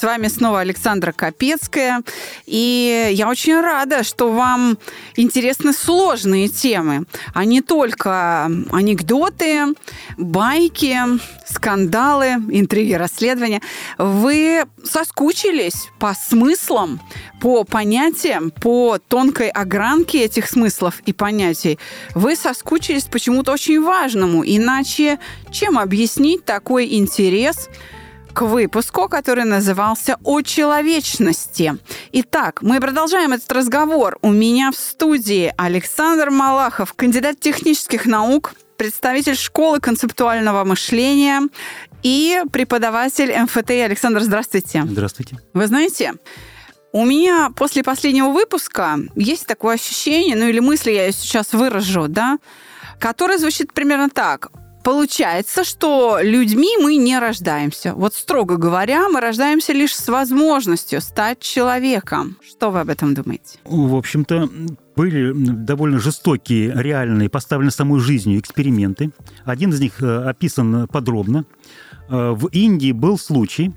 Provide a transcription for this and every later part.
С вами снова Александра Капецкая. И я очень рада, что вам интересны сложные темы, а не только анекдоты, байки, скандалы, интриги, расследования. Вы соскучились по смыслам, по понятиям, по тонкой огранке этих смыслов и понятий. Вы соскучились почему-то очень важному. Иначе чем объяснить такой интерес – к выпуску, который назывался «О человечности». Итак, мы продолжаем этот разговор. У меня в студии Александр Малахов, кандидат технических наук, представитель школы концептуального мышления и преподаватель МФТИ. Александр, здравствуйте. Здравствуйте. Вы знаете, у меня после последнего выпуска есть такое ощущение, ну или мысли я сейчас выражу, да, которое звучит примерно так. Получается, что людьми мы не рождаемся. Вот строго говоря, мы рождаемся лишь с возможностью стать человеком. Что вы об этом думаете? В общем-то, были довольно жестокие, реальные, поставлены самой жизнью эксперименты. Один из них э, описан подробно. Э, в Индии был случай.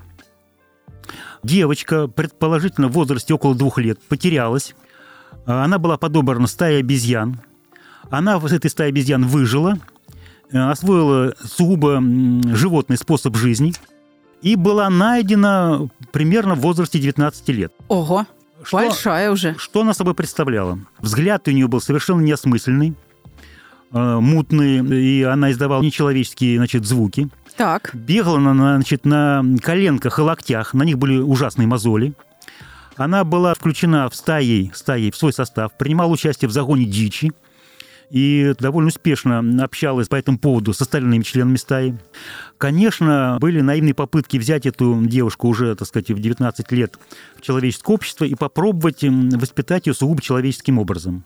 Девочка, предположительно в возрасте около двух лет, потерялась. Э, она была подобрана стаей обезьян. Она в этой стае обезьян выжила – освоила сугубо животный способ жизни и была найдена примерно в возрасте 19 лет. Ого, что, большая уже. Что она собой представляла? Взгляд у нее был совершенно неосмысленный, э, мутный, и она издавала нечеловеческие значит, звуки. Так. Бегала она значит, на коленках и локтях, на них были ужасные мозоли. Она была включена в стаи, стаи в свой состав, принимала участие в загоне дичи – и довольно успешно общалась по этому поводу с остальными членами стаи. Конечно, были наивные попытки взять эту девушку уже, так сказать, в 19 лет в человеческое общество и попробовать воспитать ее сугубо человеческим образом.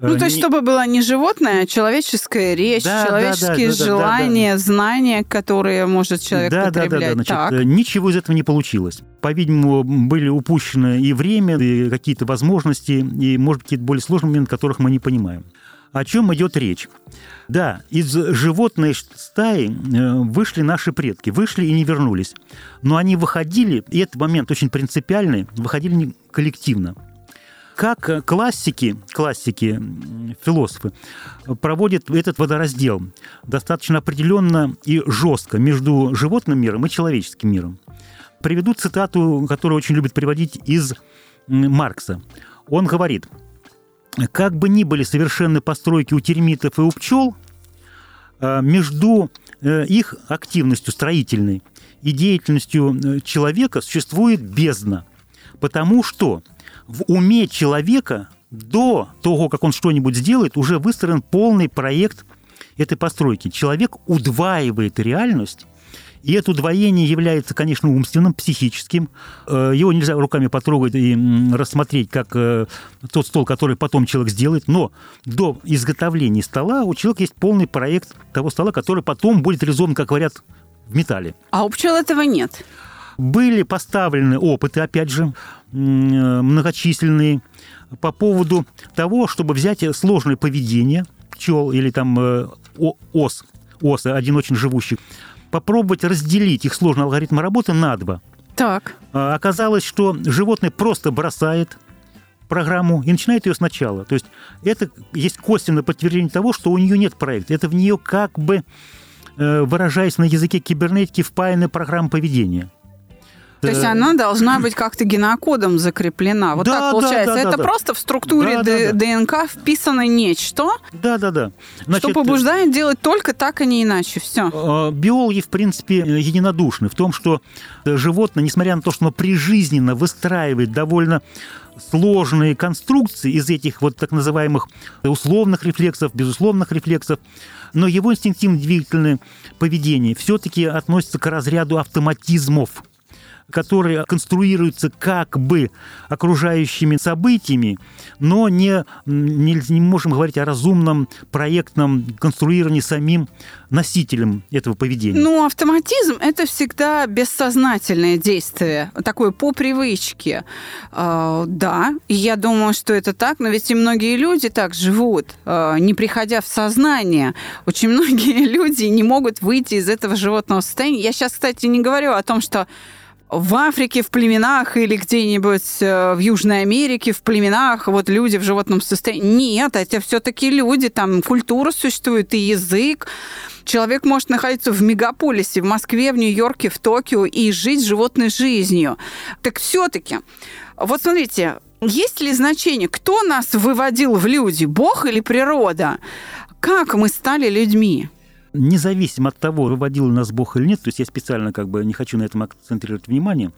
Ну, то есть, чтобы была не животное, а человеческая речь, да, человеческие да, да, желания, да, да, да. знания, которые может человек да, потреблять. Да, да, да. Значит, так. Ничего из этого не получилось. По-видимому, были упущены и время, и какие-то возможности, и, может быть, какие-то более сложные моменты, которых мы не понимаем. О чем идет речь? Да, из животной стаи э, вышли наши предки, вышли и не вернулись. Но они выходили, и этот момент очень принципиальный, выходили коллективно. Как классики, классики, философы проводят этот водораздел достаточно определенно и жестко между животным миром и человеческим миром. Приведу цитату, которую очень любит приводить из Маркса. Он говорит – как бы ни были совершенны постройки у термитов и у пчел, э, между э, их активностью строительной и деятельностью э, человека существует бездна. Потому что в уме человека до того, как он что-нибудь сделает, уже выстроен полный проект этой постройки. Человек удваивает реальность и это удвоение является, конечно, умственным, психическим. Э, его нельзя руками потрогать и рассмотреть, как э, тот стол, который потом человек сделает. Но до изготовления стола у человека есть полный проект того стола, который потом будет реализован, как говорят, в металле. А у пчел этого нет? Были поставлены опыты, опять же, многочисленные, по поводу того, чтобы взять сложное поведение пчел или там э, ос, осы, один очень живущих, попробовать разделить их сложный алгоритм работы на два. Так. А, оказалось, что животное просто бросает программу и начинает ее сначала. То есть это есть косвенное подтверждение того, что у нее нет проекта. Это в нее как бы, э, выражаясь на языке кибернетики, впаянная программа поведения. То есть она должна быть как-то генокодом закреплена. Вот да, так получается. Да, да, Это просто в структуре ДНК вписано нечто, да, да, да. Значит, что побуждает делать только так, а не иначе. Все. А, биологи, в принципе, единодушны в том, что животное, несмотря на то, что оно прижизненно выстраивает довольно сложные конструкции из этих вот так называемых условных рефлексов, безусловных рефлексов, но его инстинктивно-двигательное поведение все-таки относится к разряду автоматизмов которые конструируются как бы окружающими событиями, но не, не, не можем говорить о разумном проектном конструировании самим носителем этого поведения. Ну, автоматизм – это всегда бессознательное действие, такое по привычке. Э, да, я думаю, что это так, но ведь и многие люди так живут, э, не приходя в сознание. Очень многие люди не могут выйти из этого животного состояния. Я сейчас, кстати, не говорю о том, что в Африке в племенах или где-нибудь э, в Южной Америке в племенах вот люди в животном состоянии. Нет, это все-таки люди, там культура существует и язык. Человек может находиться в мегаполисе, в Москве, в Нью-Йорке, в Токио и жить животной жизнью. Так все-таки, вот смотрите, есть ли значение, кто нас выводил в люди, Бог или природа? Как мы стали людьми? Независимо от того, выводил нас Бог или нет, то есть я специально как бы не хочу на этом акцентрировать внимание,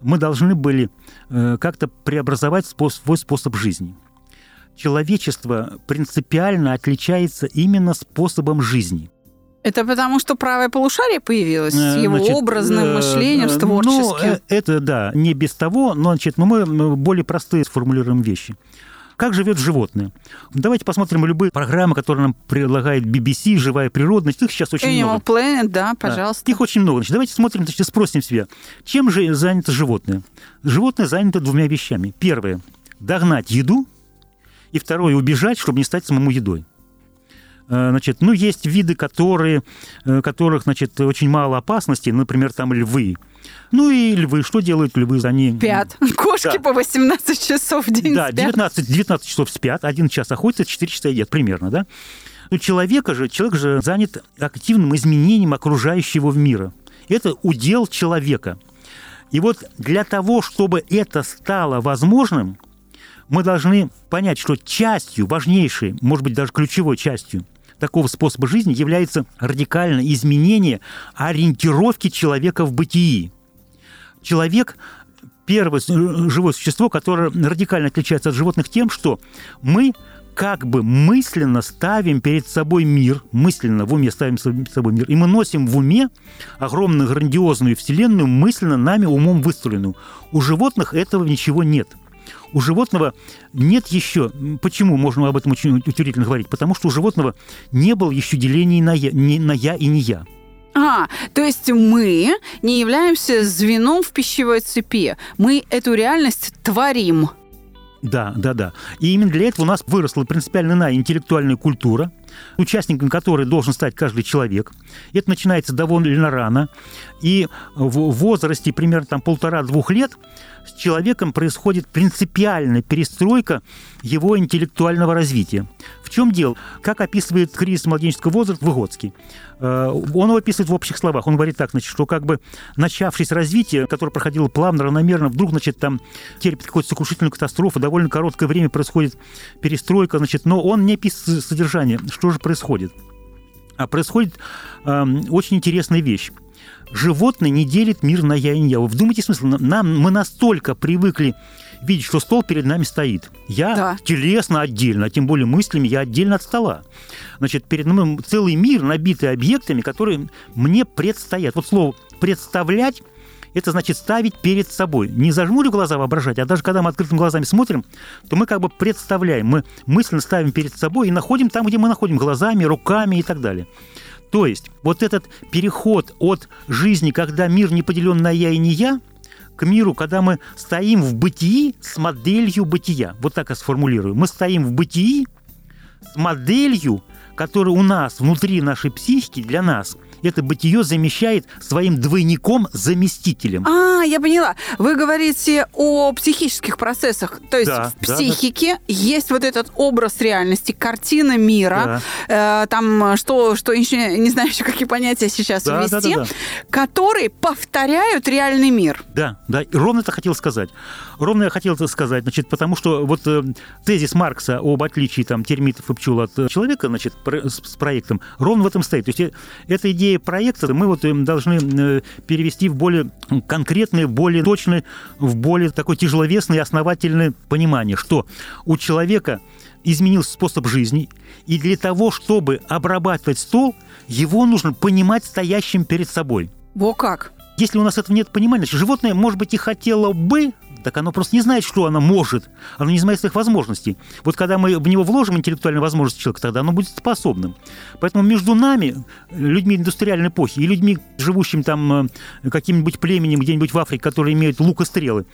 мы должны были э, как-то преобразовать свой способ жизни. Человечество принципиально отличается именно способом жизни. Это потому, что правое полушарие появилось с э, его значит, образным э, мышлением, с творческим? Ну, это да, не без того, но значит, но мы более простые сформулируем вещи. Как живет животное? Давайте посмотрим любые программы, которые нам предлагает BBC, «Живая природа». Значит, их сейчас очень Animal много. Planet, да, пожалуйста. Да, их очень много. Значит, давайте смотрим, значит, спросим себя, чем же занято животное? Животное занято двумя вещами. Первое – догнать еду, и второе – убежать, чтобы не стать самому едой. Э, значит, ну, есть виды, которые, э, которых, значит, очень мало опасностей, например, там львы. Ну и львы, что делают львы? Они... Спят. Кошки да. по 18 часов в день Да, 19, 19 часов спят, один час охотятся, 4 часа едят примерно, да? У человека же, человек же занят активным изменением окружающего мира. Это удел человека. И вот для того, чтобы это стало возможным, мы должны понять, что частью, важнейшей, может быть, даже ключевой частью такого способа жизни является радикальное изменение ориентировки человека в бытии. Человек первое живое существо, которое радикально отличается от животных тем, что мы как бы мысленно ставим перед собой мир, мысленно в уме ставим перед собой мир, и мы носим в уме огромную грандиозную вселенную, мысленно нами умом выстроенную. У животных этого ничего нет – у животного нет еще... Почему можно об этом очень утвердительно говорить? Потому что у животного не было еще делений на я, не, на я и не я. А, то есть мы не являемся звеном в пищевой цепи. Мы эту реальность творим. Да, да, да. И именно для этого у нас выросла принципиально иная интеллектуальная культура, участником которой должен стать каждый человек. Это начинается довольно рано. И в возрасте примерно там полтора-двух лет с человеком происходит принципиальная перестройка его интеллектуального развития. В чем дело? Как описывает кризис младенческого возраста Выгодский? Э, он его описывает в общих словах. Он говорит так, значит, что как бы начавшееся развитие, которое проходило плавно, равномерно, вдруг, значит, там терпит какую-то сокрушительную катастрофу, довольно короткое время происходит перестройка, значит, но он не описывает содержание, что же происходит. А происходит э, очень интересная вещь животное не делит мир на я и не я. Вы вдумайтесь смысл. Нам, мы настолько привыкли видеть, что стол перед нами стоит. Я да. телесно отдельно, а тем более мыслями я отдельно от стола. Значит, перед нами целый мир, набитый объектами, которые мне предстоят. Вот слово «представлять» это значит ставить перед собой. Не зажмурю глаза воображать, а даже когда мы открытыми глазами смотрим, то мы как бы представляем, мы мысленно ставим перед собой и находим там, где мы находим, глазами, руками и так далее. То есть вот этот переход от жизни, когда мир не поделен на я и не я, к миру, когда мы стоим в бытии с моделью бытия. Вот так я сформулирую. Мы стоим в бытии с моделью, которая у нас внутри нашей психики для нас это бытие замещает своим двойником-заместителем. А, я поняла. Вы говорите о психических процессах. То есть да, в психике да. есть вот этот образ реальности, картина мира, да. э, там что, что еще не знаю еще какие понятия сейчас да, ввести, да, да, да. которые повторяют реальный мир. Да, да, ровно это хотел сказать. Ровно я хотел это сказать, значит, потому что вот э, тезис Маркса об отличии там термитов и пчел от человека, значит, с, с проектом, ровно в этом стоит. То есть э, эта идея проекта мы вот должны э, перевести в более конкретное, более точное, в более такое тяжеловесное и основательное понимание, что у человека изменился способ жизни, и для того, чтобы обрабатывать стол, его нужно понимать стоящим перед собой. Во как? Если у нас этого нет понимания, значит, животное, может быть, и хотело бы так оно просто не знает, что оно может. Оно не знает своих возможностей. Вот когда мы в него вложим интеллектуальные возможности человека, тогда оно будет способным. Поэтому между нами, людьми индустриальной эпохи, и людьми, живущими там э, каким-нибудь племенем где-нибудь в Африке, которые имеют лук и стрелы,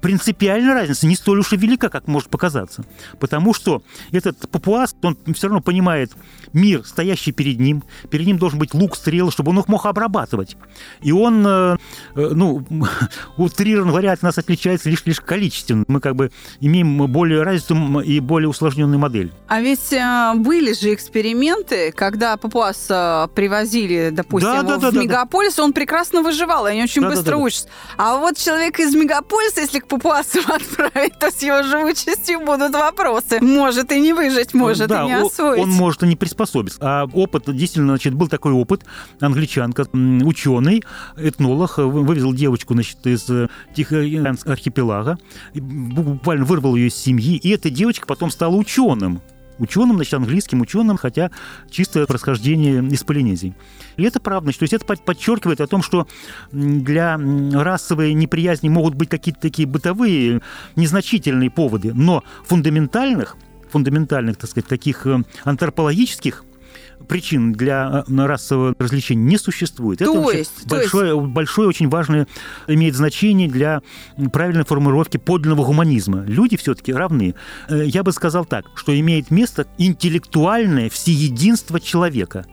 принципиальная разница не столь уж и велика, как может показаться. Потому что этот папуас, он все равно понимает мир, стоящий перед ним. Перед ним должен быть лук, стрелы, чтобы он их мог обрабатывать. И он, э, э, ну, утрированно говоря, от нас отличается лишь, лишь количественно. Мы как бы имеем более развитую и более усложненную модель. А ведь э, были же эксперименты, когда папуаса привозили, допустим, да, да, в да, мегаполис, да. он прекрасно выживал, и они очень да, быстро да, да, учатся. А вот человек из мегаполиса, если к папуасам отправить, то с его живучестью будут вопросы. Может и не выжить, может да, и не освоить. Он может и не приспособиться. А опыт, действительно, значит, был такой опыт. Англичанка, ученый, этнолог, вывезл девочку, значит, из э, Тихоокеанского архипелага, буквально вырвал ее из семьи, и эта девочка потом стала ученым ученым, значит, английским ученым, хотя чистое происхождение из Полинезии. И это правда. То есть это подчеркивает о том, что для расовой неприязни могут быть какие-то такие бытовые, незначительные поводы, но фундаментальных, фундаментальных, так сказать, таких э, антропологических причин для э, расового развлечения не существует. То Это есть, большое, есть... большое, очень важное имеет значение для правильной формулировки подлинного гуманизма. Люди все-таки равны. Э, я бы сказал так, что имеет место интеллектуальное всеединство человека.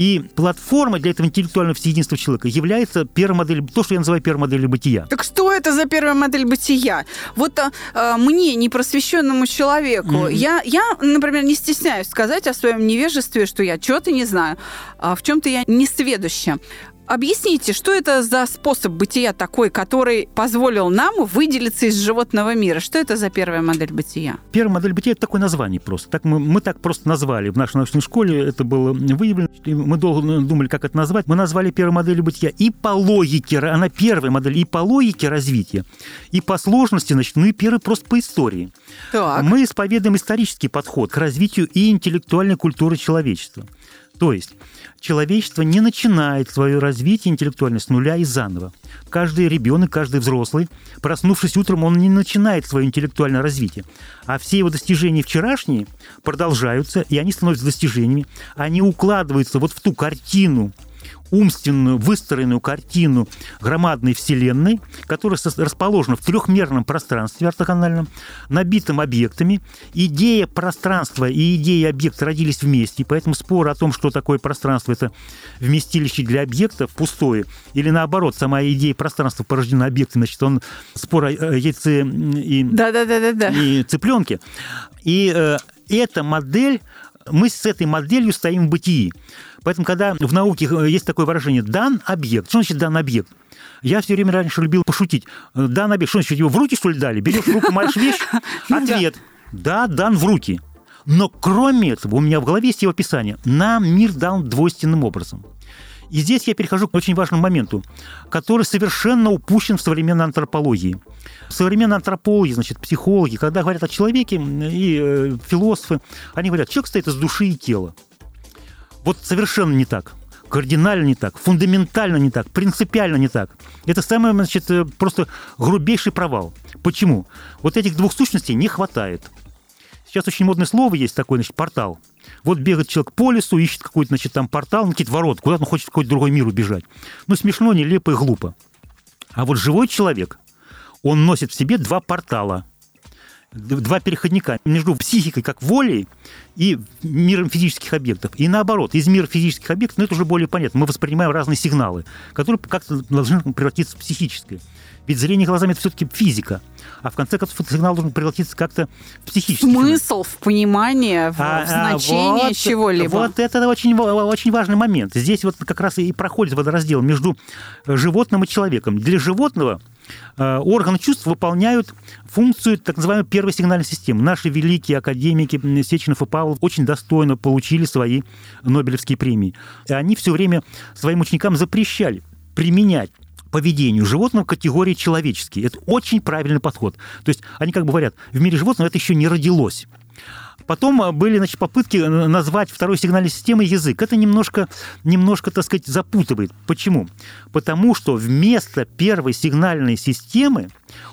И платформа для этого интеллектуального всеединства человека является первой моделью, то, что я называю первой моделью бытия. Так что это за первая модель бытия? Вот а, а мне, непросвещенному человеку, mm-hmm. я, я, например, не стесняюсь сказать о своем невежестве, что я что-то не знаю, а в чем-то я не сведуща. Объясните, что это за способ бытия такой, который позволил нам выделиться из животного мира? Что это за первая модель бытия? Первая модель бытия – это такое название просто. Так мы, мы так просто назвали. В нашей научной школе это было выявлено. Мы долго думали, как это назвать. Мы назвали первой моделью бытия и по логике, она первая модель, и по логике развития, и по сложности, значит, ну и первый просто по истории. Так. Мы исповедуем исторический подход к развитию и интеллектуальной культуры человечества. То есть человечество не начинает свое развитие интеллектуальное с нуля и заново. Каждый ребенок, каждый взрослый, проснувшись утром, он не начинает свое интеллектуальное развитие. А все его достижения вчерашние продолжаются, и они становятся достижениями. Они укладываются вот в ту картину умственную выстроенную картину громадной Вселенной, которая расположена в трехмерном пространстве ортогональном, набитым объектами. Идея пространства и идея объекта родились вместе, поэтому спор о том, что такое пространство, это вместилище для объектов пустое, или наоборот, сама идея пространства порождена объектами, значит, он спор о яйце и, да, да, да, да, да. и цыпленке. И э, эта модель, мы с этой моделью стоим в бытии. Поэтому, когда в науке э, есть такое выражение «дан объект», что значит «дан объект»? Я все время раньше любил пошутить. Э, дан объект, что значит, его в руки, что ли, дали? Берешь в руку, маешь вещь? Ответ. Да, дан в руки. Но кроме этого, у меня в голове есть его описание. Нам мир дан двойственным образом. И здесь я перехожу к очень важному моменту, который совершенно упущен в современной антропологии. В современной антропологии, значит, психологи, когда говорят о человеке, и э, философы, они говорят, человек стоит из души и тела. Вот совершенно не так кардинально не так, фундаментально не так, принципиально не так. Это самый, значит, э, просто грубейший провал. Почему? Вот этих двух сущностей не хватает. Сейчас очень модное слово есть такое, значит, портал. Вот бегает человек по лесу, ищет какой-то, значит, там портал, какие-то ворота, куда-то он хочет в какой-то другой мир убежать. Ну, смешно, нелепо и глупо. А вот живой человек, он носит в себе два портала два переходника между психикой как волей и миром физических объектов. И наоборот, из мира физических объектов, ну это уже более понятно, мы воспринимаем разные сигналы, которые как-то должны превратиться в психическое. Ведь зрение глазами – это все-таки физика. А в конце концов, этот сигнал должен превратиться как-то в психический. Смысл, в понимание, в, а, в а, значение вот, чего-либо. Вот это очень, очень важный момент. Здесь вот как раз и проходит водораздел между животным и человеком. Для животного Э, органы чувств выполняют функцию так называемой первой сигнальной системы. Наши великие академики Сеченов и Павлов очень достойно получили свои Нобелевские премии. И они все время своим ученикам запрещали применять поведению животного категории человеческие. Это очень правильный подход. То есть они как бы говорят, в мире животного это еще не родилось. Потом э, были значит, попытки назвать второй сигнальной системой язык. Это немножко, немножко, так сказать, запутывает. Почему? Потому что вместо первой сигнальной системы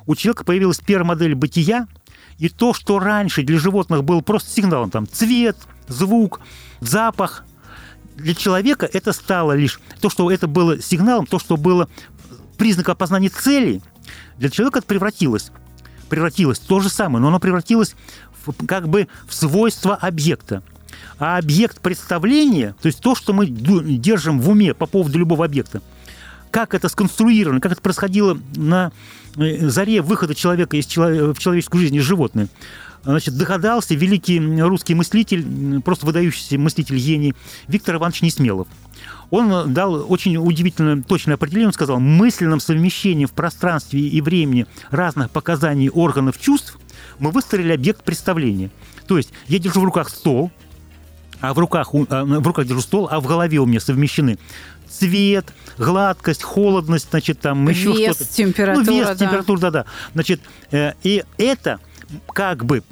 у человека появилась первая модель бытия, и то, что раньше для животных был просто сигналом, там, цвет, звук, запах, для человека это стало лишь то, что это было сигналом, то, что было признаком опознания цели, для человека превратилось. Превратилось то же самое, но оно превратилось в, как бы в свойство объекта. А объект представления, то есть то, что мы держим в уме по поводу любого объекта, как это сконструировано, как это происходило на э, заре выхода человека из в человеческую жизнь из животное, значит, догадался великий русский мыслитель, просто выдающийся мыслитель гений Виктор Иванович Несмелов. Он дал очень удивительно точное определение. Он сказал, мысленным совмещением в пространстве и времени разных показаний органов чувств мы выстроили объект представления. То есть я держу в руках стол, а в руках, а, в руках держу стол, а в голове у меня совмещены цвет, гладкость, холодность, значит, там еще вес, что-то. температура, ну, вес, да. температура, да-да. Значит, э, и это как бы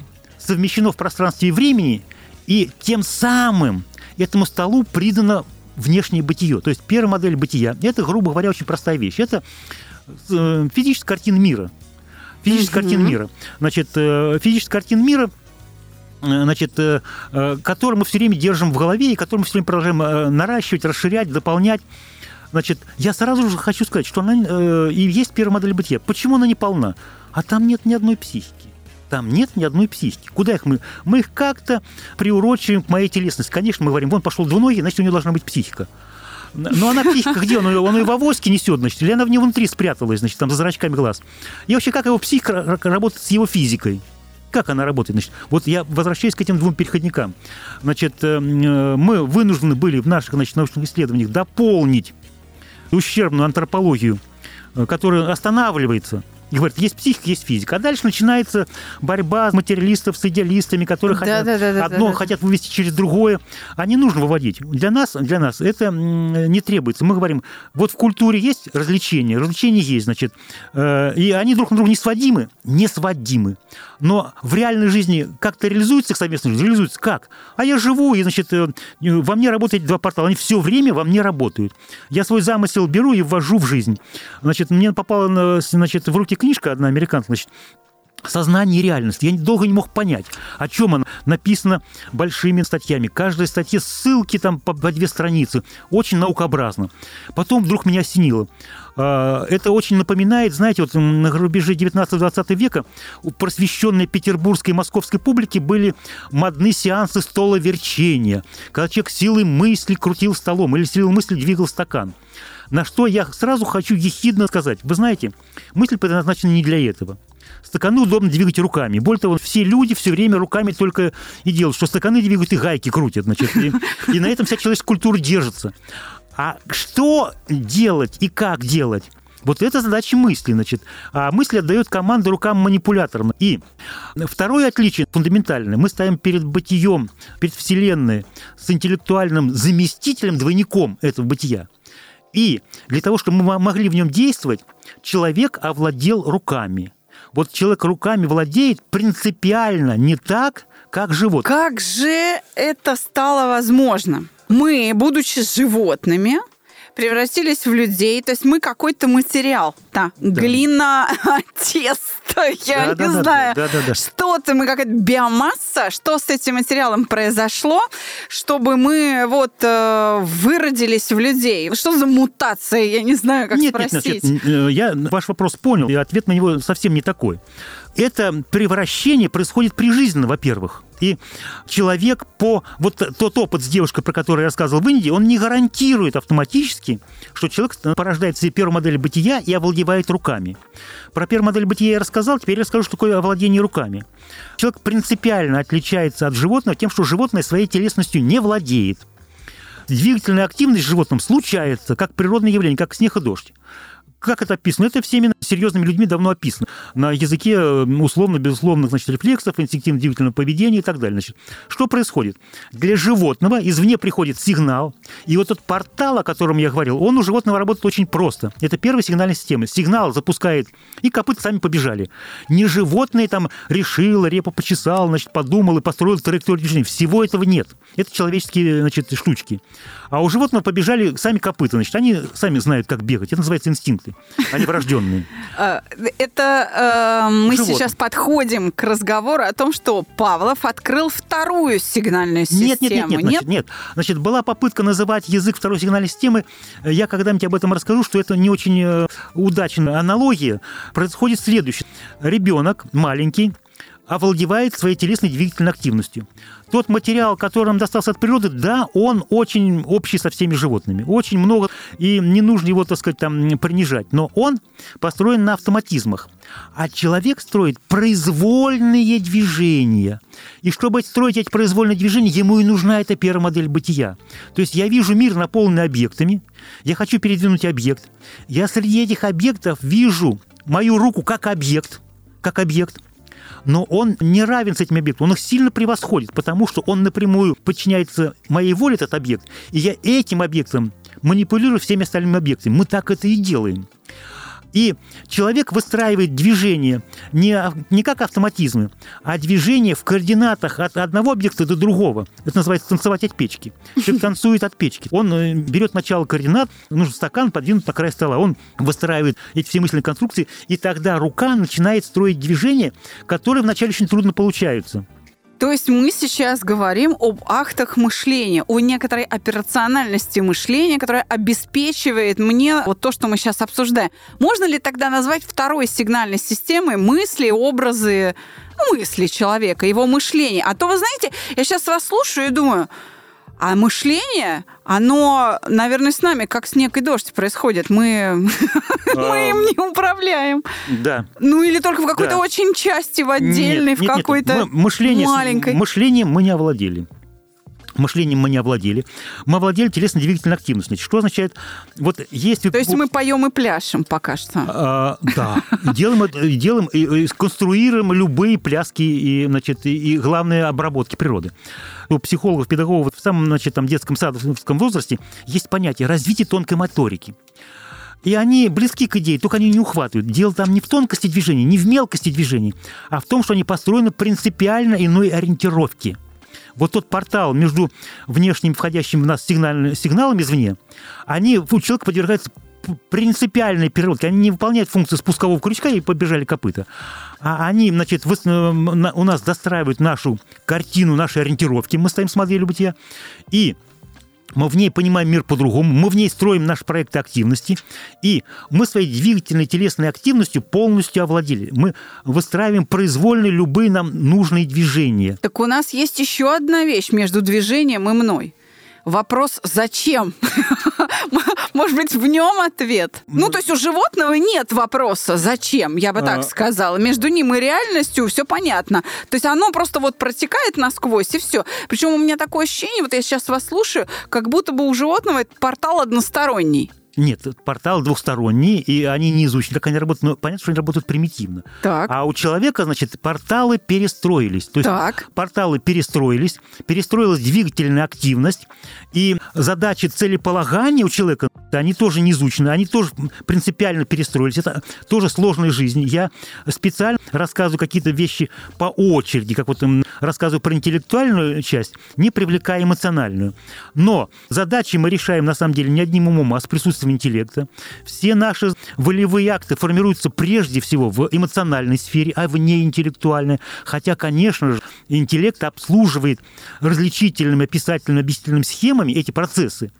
совмещено в пространстве и времени, и тем самым этому столу придано внешнее бытие. То есть первая модель бытия – это, грубо говоря, очень простая вещь. Это э, физическая картина мира. Физическая mm-hmm. картина мира. Значит, э, физическая картина мира э, значит, который мы все время держим в голове и который мы все время продолжаем наращивать, расширять, дополнять. Значит, я сразу же хочу сказать, что она и есть первая модель бытия. Почему она не полна? А там нет ни одной психики. Там нет ни одной психики. Куда их мы? Мы их как-то приурочиваем к моей телесности. Конечно, мы говорим, вон пошел двуногий, значит, у него должна быть психика. Но она психика где? Он, он ее в авоське несет, значит, или она в ней внутри спряталась, значит, там за зрачками глаз. И вообще, как его психика работает с его физикой? Как она работает? Значит, вот я возвращаюсь к этим двум переходникам. Значит, э, мы вынуждены были в наших значит, научных исследованиях дополнить ущербную антропологию, э, которая останавливается – и говорит, есть психика, есть физика. А дальше начинается борьба материалистов с идеалистами, которые хотят да, да, да, одно хотят вывести через другое. А не нужно выводить. Для нас, для нас это не требуется. Мы говорим, вот в культуре есть развлечения, развлечения есть, значит, э, и они друг на друга не сводимы, не сводимы. Но в реальной жизни как-то реализуется их? Реализуется как? А я живу, и, значит, э, во мне работают два портала. Они все время во мне работают. Я свой замысел беру и ввожу в жизнь. Значит, мне попало значит, в руки книжка одна американка, значит, сознание и реальность. Я долго не мог понять, о чем она написана большими статьями. Каждая статья ссылки там по, по две страницы. Очень наукообразно. Потом вдруг меня осенило. А, это очень напоминает, знаете, вот на рубеже 19-20 века у просвещенной петербургской и московской публики были модны сеансы столоверчения, когда человек силой мысли крутил столом или силой мысли двигал стакан. На что я сразу хочу ехидно сказать. Вы знаете, мысль предназначена не для этого. Стаканы удобно двигать руками. Более того, все люди все время руками только и делают, что стаканы двигают и гайки крутят. Значит, и, и на этом вся человеческая культура держится. А что делать и как делать? Вот это задача мысли, значит. А мысли отдает команду рукам манипуляторам. И второе отличие фундаментальное. Мы ставим перед бытием, перед Вселенной с интеллектуальным заместителем, двойником этого бытия. И для того, чтобы мы могли в нем действовать, человек овладел руками. Вот человек руками владеет принципиально не так, как живот. Как же это стало возможно? Мы, будучи животными, превратились в людей. То есть мы какой-то материал. Да, да. глина, тесто, я да, не да, знаю. Да, да, да, Что-то мы какая-то биомасса. Что с этим материалом произошло, чтобы мы вот э, выродились в людей? Что за мутация? Я не знаю, как нет, спросить. Нет, нет, нет, я ваш вопрос понял, и ответ на него совсем не такой это превращение происходит прижизненно, во-первых. И человек по... Вот тот опыт с девушкой, про который я рассказывал в Индии, он не гарантирует автоматически, что человек порождает себе первую модель бытия и овладевает руками. Про первую модель бытия я рассказал, теперь я расскажу, что такое овладение руками. Человек принципиально отличается от животного тем, что животное своей телесностью не владеет. Двигательная активность с животным случается как природное явление, как снег и дождь как это описано? Это всеми серьезными людьми давно описано. На языке э, условно, безусловно, значит, рефлексов, инстинктивно-двигательного поведения и так далее. Значит, что происходит? Для животного извне приходит сигнал, и вот этот портал, о котором я говорил, он у животного работает очень просто. Это первая сигнальная система. Сигнал запускает, и копыта сами побежали. Не животное там решило, репу почесал, значит, подумал и построил траекторию движения. Всего этого нет. Это человеческие значит, штучки. А у животного побежали сами копыта. Значит, они сами знают, как бегать. Это называется инстинкты. Они врожденные. А, это э, мы сейчас подходим к разговору о том, что Павлов открыл вторую сигнальную систему. Нет, нет, нет, нет, значит, нет. Значит, была попытка называть язык второй сигнальной системы. Я когда-нибудь об этом расскажу, что это не очень э, удачная аналогия. Происходит следующее. Ребенок маленький, овладевает своей телесной двигательной активностью. Тот материал, который нам достался от природы, да, он очень общий со всеми животными. Очень много, и не нужно его, так сказать, там принижать. Но он построен на автоматизмах. А человек строит произвольные движения. И чтобы строить эти произвольные движения, ему и нужна эта первая модель бытия. То есть я вижу мир, наполненный объектами, я хочу передвинуть объект. Я среди этих объектов вижу мою руку как объект, как объект но он не равен с этим объектом, он их сильно превосходит, потому что он напрямую подчиняется моей воле, этот объект, и я этим объектом манипулирую всеми остальными объектами. Мы так это и делаем. И человек выстраивает движение не, не как автоматизмы, а движение в координатах от одного объекта до другого. Это называется танцевать от печки. Человек танцует от печки. Он э, берет начало координат, нужен стакан подвинут на край стола. Он выстраивает эти все мысленные конструкции, и тогда рука начинает строить движения, которые вначале очень трудно получаются. То есть мы сейчас говорим об актах мышления, о некоторой операциональности мышления, которая обеспечивает мне вот то, что мы сейчас обсуждаем. Можно ли тогда назвать второй сигнальной системой мысли, образы, мысли человека, его мышление? А то, вы знаете, я сейчас вас слушаю и думаю, а мышление, оно, наверное, с нами как снег и дождь происходит. Мы, мы им не управляем. Да. Ну или только в какой-то очень части, в отдельной, в какой-то маленькой. Мышлением мы не овладели мышлением мы не овладели. Мы овладели телесно-двигательной активностью. Что означает... Вот есть... То есть мы поем и пляшем пока что. А, да. Делаем, делаем и конструируем любые пляски и, значит, и главные обработки природы у психологов, педагогов в самом значит, там, детском садовском возрасте есть понятие развития тонкой моторики. И они близки к идее, только они не ухватывают. Дело там не в тонкости движения, не в мелкости движений, а в том, что они построены принципиально иной ориентировки. Вот тот портал между внешним входящим в нас сигнал, сигналом извне, они у человека подвергаются принципиальной переработки. Они не выполняют функцию спускового крючка и побежали копыта. А они, значит, у нас достраивают нашу картину, наши ориентировки. Мы стоим с моделью бытия. И мы в ней понимаем мир по-другому, мы в ней строим наши проекты активности, и мы своей двигательной телесной активностью полностью овладели. Мы выстраиваем произвольно любые нам нужные движения. Так у нас есть еще одна вещь между движением и мной – Вопрос «зачем?» Может быть, в нем ответ? Ну, то есть у животного нет вопроса «зачем?» Я бы так а. сказала. Между ним и реальностью все понятно. То есть оно просто вот протекает насквозь, и все. Причем у меня такое ощущение, вот я сейчас вас слушаю, как будто бы у животного этот портал односторонний. Нет, порталы двухсторонние, и они не изучены, как они работают, но понятно, что они работают примитивно. Так. А у человека, значит, порталы перестроились. То есть так. порталы перестроились, перестроилась двигательная активность, и задачи целеполагания у человека, они тоже не изучены, они тоже принципиально перестроились. Это тоже сложная жизнь. Я специально рассказываю какие-то вещи по очереди, как вот рассказываю про интеллектуальную часть, не привлекая эмоциональную. Но задачи мы решаем, на самом деле, не одним умом, а с присутствием искусственного интеллекта. Все наши волевые акты формируются прежде всего в эмоциональной сфере, а в неинтеллектуальной. Хотя, конечно же, интеллект обслуживает различительными, описательными, объяснительными схемами эти процессы.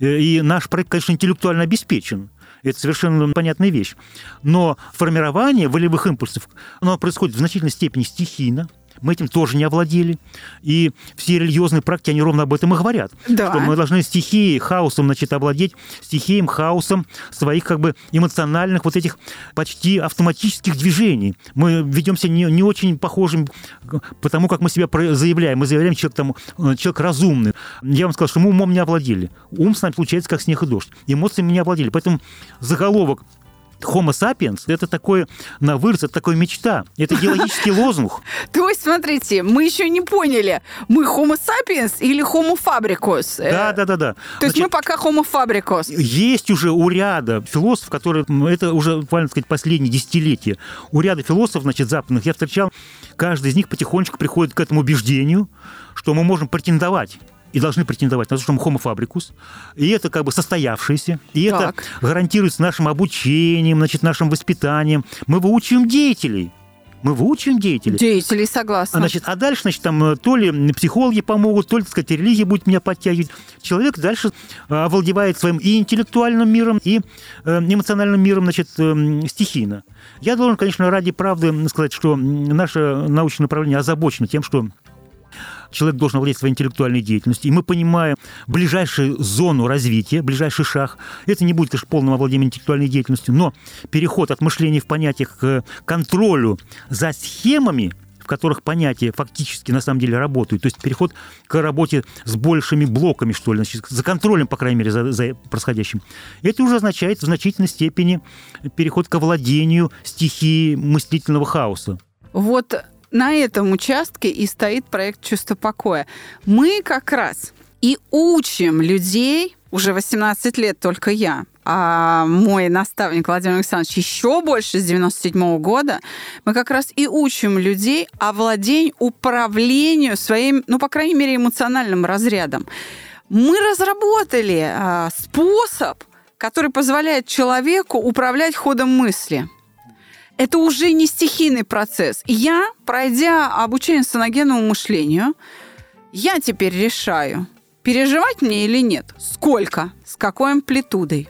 Э, и наш проект, конечно, интеллектуально обеспечен. Это совершенно понятная вещь. Но формирование волевых импульсов, оно происходит в значительной степени стихийно, мы этим тоже не овладели. И все религиозные практики, они ровно об этом и говорят. Да. Что мы должны стихией, хаосом, значит, овладеть стихием, хаосом своих как бы эмоциональных вот этих почти автоматических движений. Мы ведемся не, не очень похожим потому, как мы себя заявляем. Мы заявляем, человек, там, э, человек разумный. Я вам сказал, что мы умом не овладели. Ум с нами случается, как снег и дождь. Эмоциями не овладели. Поэтому заголовок Homo sapiens – это такое, на вырост, это такая мечта, это идеологический лозунг. То есть, смотрите, мы еще не поняли, мы Homo sapiens или Homo fabricus? Да, да, да, да. То есть мы пока Homo fabricus. Есть уже у ряда философов, которые, это уже, буквально сказать, последние десятилетия, у ряда философов, значит, западных, я встречал, каждый из них потихонечку приходит к этому убеждению, что мы можем претендовать и должны претендовать на то, что мы homo fabricus, и это как бы состоявшееся, и так. это гарантируется нашим обучением, значит, нашим воспитанием. Мы выучиваем деятелей, мы выучим деятелей. Деятелей, согласна. Значит, а дальше, значит, там то ли психологи помогут, то ли, так сказать, религия будет меня подтягивать. Человек дальше э, овладевает своим и интеллектуальным миром, и э, эмоциональным миром, значит, э, стихийно. Я должен, конечно, ради правды сказать, что наше научное направление озабочено тем, что человек должен владеть своей интеллектуальной деятельностью, и мы понимаем ближайшую зону развития, ближайший шаг. Это не будет, конечно, полным овладением интеллектуальной деятельностью, но переход от мышления в понятиях к контролю за схемами, в которых понятия фактически на самом деле работают. То есть переход к работе с большими блоками, что ли, значит, за контролем, по крайней мере, за, за происходящим. Это уже означает в значительной степени переход к овладению стихии мыслительного хаоса. Вот на этом участке и стоит проект «Чувство покоя». Мы как раз и учим людей, уже 18 лет только я, а мой наставник Владимир Александрович еще больше, с 97 -го года, мы как раз и учим людей овладению, управлению своим, ну, по крайней мере, эмоциональным разрядом. Мы разработали а, способ, который позволяет человеку управлять ходом мысли – это уже не стихийный процесс. Я, пройдя обучение саногенному мышлению, я теперь решаю, переживать мне или нет, сколько, с какой амплитудой.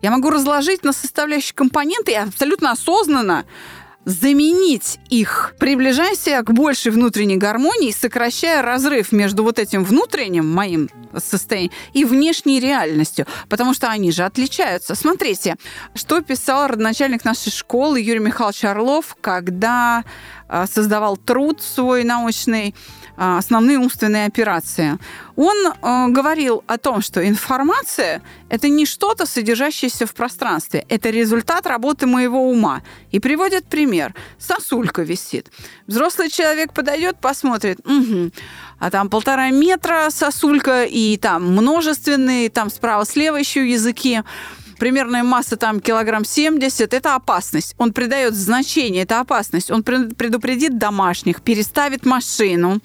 Я могу разложить на составляющие компоненты и абсолютно осознанно заменить их, приближая себя к большей внутренней гармонии, сокращая разрыв между вот этим внутренним моим состоянием и внешней реальностью, потому что они же отличаются. Смотрите, что писал родоначальник нашей школы Юрий Михайлович Орлов, когда а, создавал труд свой научный основные умственные операции. Он э, говорил о том, что информация – это не что-то, содержащееся в пространстве, это результат работы моего ума. И приводит пример. Сосулька висит. Взрослый человек подойдет, посмотрит, угу, а там полтора метра сосулька, и там множественные, там справа-слева еще языки примерная масса там килограмм 70, это опасность. Он придает значение, это опасность. Он предупредит домашних, переставит машину.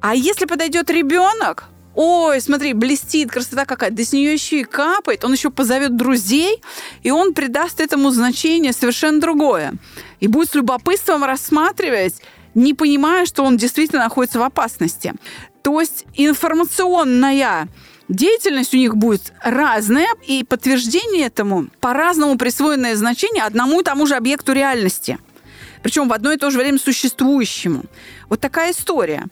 А если подойдет ребенок, ой, смотри, блестит, красота какая, да с нее еще и капает, он еще позовет друзей, и он придаст этому значение совершенно другое. И будет с любопытством рассматривать, не понимая, что он действительно находится в опасности. То есть информационная деятельность у них будет разная, и подтверждение этому по-разному присвоенное значение одному и тому же объекту реальности. Причем в одно и то же время существующему. Вот такая история.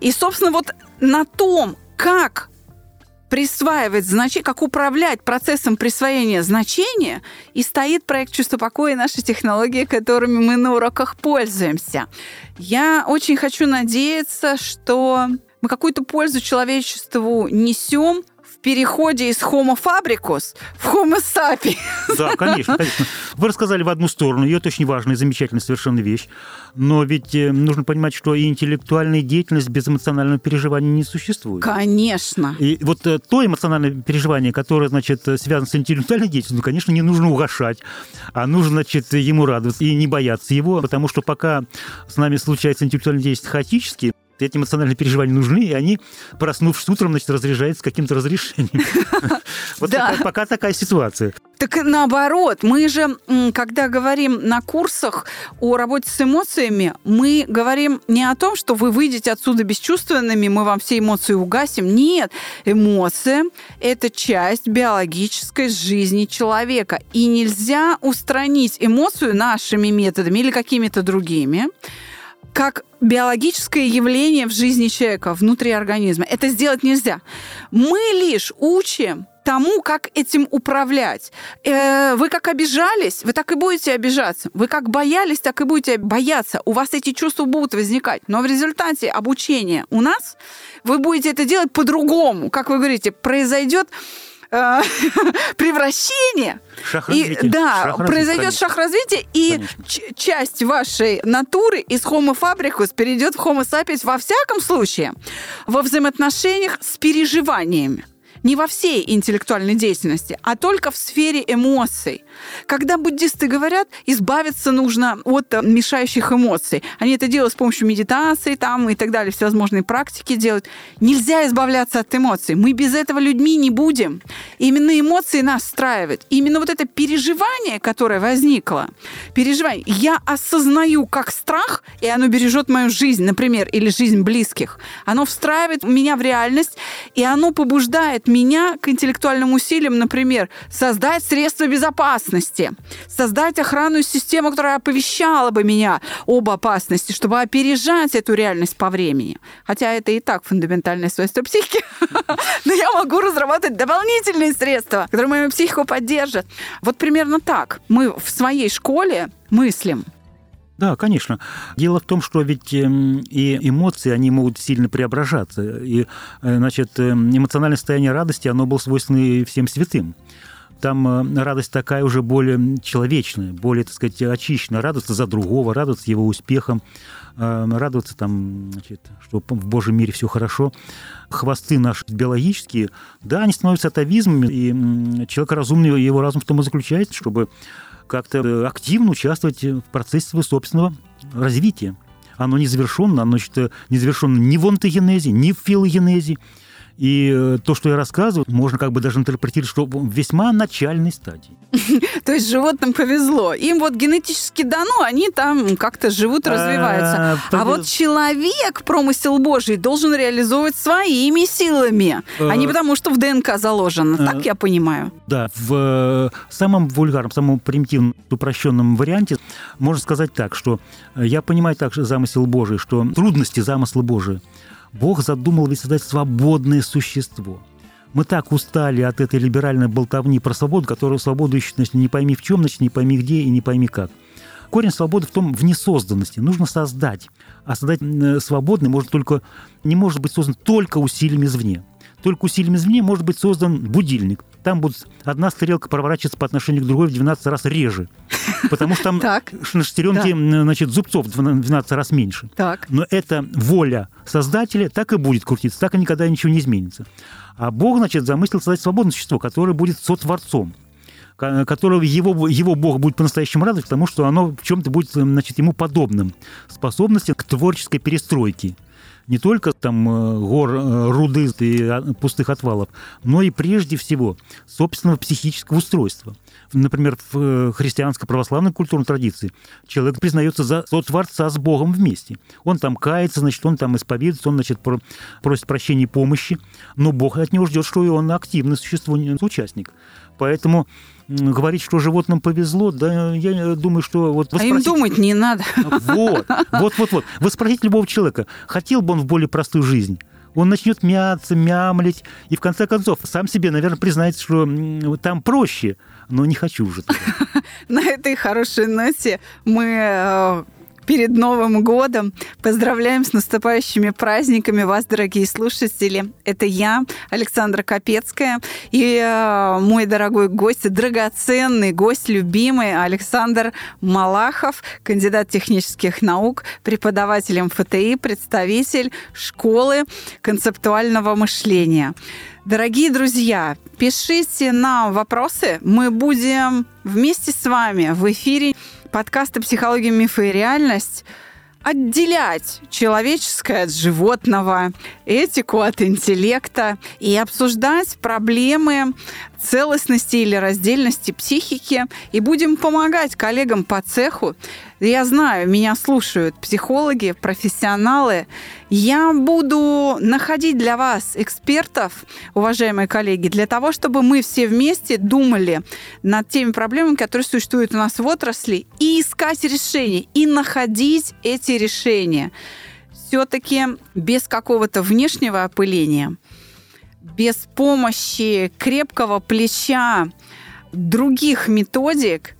И, собственно, вот на том, как присваивать значение, как управлять процессом присвоения значения, и стоит проект «Чувство покоя» и наши технологии, которыми мы на уроках пользуемся. Я очень хочу надеяться, что мы какую-то пользу человечеству несем в переходе из Homo fabricus в Homo sapiens. Да, конечно, конечно. Вы рассказали в одну сторону, и это очень важная замечательная совершенно вещь. Но ведь э, нужно понимать, что и интеллектуальная деятельность без эмоционального переживания не существует. Конечно. И вот э, то эмоциональное переживание, которое, значит, связано с интеллектуальной деятельностью, ну, конечно, не нужно угошать, а нужно, значит, ему радоваться и не бояться его, потому что пока с нами случается интеллектуальная деятельность хаотически, эти эмоциональные переживания нужны, и они, проснувшись утром, значит, разряжаются каким-то разрешением. Вот пока такая ситуация. Так наоборот, мы же, когда говорим на курсах о работе с эмоциями, мы говорим не о том, что вы выйдете отсюда бесчувственными, мы вам все эмоции угасим. Нет, эмоция – это часть биологической жизни человека. И нельзя устранить эмоцию нашими методами или какими-то другими как биологическое явление в жизни человека, внутри организма. Это сделать нельзя. Мы лишь учим тому, как этим управлять. Э, вы как обижались, вы так и будете обижаться. Вы как боялись, так и будете бояться. У вас эти чувства будут возникать. Но в результате обучения у нас вы будете это делать по-другому. Как вы говорите, произойдет э, превращение. Шаг И, да, развития, произойдет конечно. шаг развития, и часть вашей натуры из Homo fabricus перейдет в Homo sapiens во всяком случае во взаимоотношениях с переживаниями. Не во всей интеллектуальной деятельности, а только в сфере эмоций. Когда буддисты говорят, избавиться нужно от э, мешающих эмоций. Они это делают с помощью медитации там, и так далее, всевозможные практики делают. Нельзя избавляться от эмоций. Мы без этого людьми не будем. Именно эмоции нас встраивают. Именно вот это переживание, которое возникло, переживание, я осознаю как страх, и оно бережет мою жизнь, например, или жизнь близких. Оно встраивает меня в реальность, и оно побуждает меня к интеллектуальным усилиям, например, создать средства безопасности, создать охранную систему, которая оповещала бы меня об опасности, чтобы опережать эту реальность по времени. Хотя это и так фундаментальное свойство психики. Но я могу разрабатывать дополнительные средства, которые мою психику поддержат. Вот примерно так мы в своей школе мыслим. Да, конечно. Дело в том, что ведь эм, и эмоции, они могут сильно преображаться. И, э, значит, эм, эмоциональное состояние радости, оно было свойственно и всем святым. Там э, радость такая уже более человечная, более, так сказать, очищенная. Радоваться за другого, радоваться его успехам, э, радоваться там, значит, что в Божьем мире все хорошо. Хвосты наши биологические, да, они становятся атовизмами, и человек разумный, его разум в том и заключается, чтобы как-то э, активно участвовать в процессе своего собственного развития. Оно не завершенно, оно значит, э, не завершено ни в онтогенезе, ни в филогенезе. И э, то, что я рассказываю, можно как бы даже интерпретировать, что весьма начальной стадии. То есть животным повезло. Им вот генетически дано, они там как-то живут, развиваются. А, А вот человек, промысел Божий, должен реализовывать своими силами, а не Э, потому, что в ДНК заложено. Так я понимаю. Да, в э, самом вульгарном, самом примитивном, упрощенном варианте можно сказать так, что э, я понимаю также замысел Божий, что трудности замысла Божия. Бог задумал ведь создать свободное существо. Мы так устали от этой либеральной болтовни про свободу, которую свободу ищет, значит, не пойми в чем, значит, не пойми где и не пойми как. Корень свободы в том, в несозданности. Нужно создать. А создать э, свободный может только, не может быть создан только усилиями извне. Только усилиями извне может быть создан будильник. Там будет одна стрелка проворачиваться по отношению к другой в 12 раз реже. Потому что там на шестеренке, Да. значит, зубцов в 12 раз меньше. Так. Но это воля создателя так и будет крутиться, так и никогда ничего не изменится. А Бог, значит, замыслил создать свободное существо, которое будет сотворцом, ко- которого его, его Бог будет по-настоящему радовать, потому что оно в чем-то будет, значит, ему подобным. Способности к творческой перестройке. Не только там э, гор э, руды и а, пустых отвалов, но и прежде всего собственного психического устройства. Например, в э, христианской православной культурной традиции человек признается за сотворца с Богом вместе. Он там кается, значит, он там исповедуется, он, значит, про- просит прощения и помощи, но Бог от него ждет, что и он активное существо, участник. Поэтому говорить, что животным повезло, да, я думаю, что вот... вы А им спросите- думать не надо. вот, вот, вот, вот. Вы спросите любого человека, хотел бы он в более простую жизнь? Он начнет мяться, мямлить, и в конце концов сам себе, наверное, признается, что там проще, но не хочу уже. На этой хорошей ноте мы э, перед Новым годом поздравляем с наступающими праздниками вас, дорогие слушатели. Это я, Александра Капецкая, и э, мой дорогой гость, драгоценный гость, любимый Александр Малахов, кандидат технических наук, преподаватель МФТИ, представитель школы концептуального мышления. Дорогие друзья, пишите нам вопросы. Мы будем вместе с вами в эфире подкаста «Психология, мифы и реальность» отделять человеческое от животного, этику от интеллекта и обсуждать проблемы целостности или раздельности психики и будем помогать коллегам по цеху. Я знаю, меня слушают психологи, профессионалы. Я буду находить для вас экспертов, уважаемые коллеги, для того, чтобы мы все вместе думали над теми проблемами, которые существуют у нас в отрасли, и искать решения, и находить эти решения. Все-таки без какого-то внешнего опыления – без помощи крепкого плеча других методик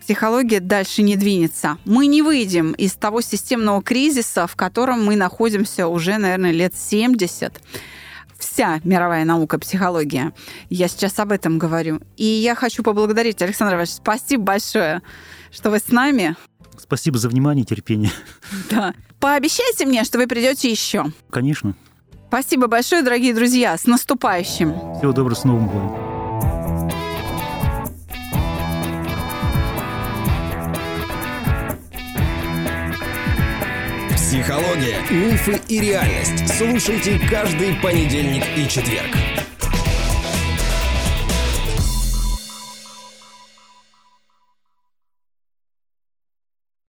психология дальше не двинется. Мы не выйдем из того системного кризиса, в котором мы находимся уже, наверное, лет 70. вся мировая наука психология. Я сейчас об этом говорю. И я хочу поблагодарить, Александр Иванович, спасибо большое, что вы с нами. Спасибо за внимание и терпение. Да. Пообещайте мне, что вы придете еще. Конечно. Спасибо большое, дорогие друзья. С наступающим. Всего доброго, с Новым годом. Психология, мифы и реальность. Слушайте каждый понедельник и четверг.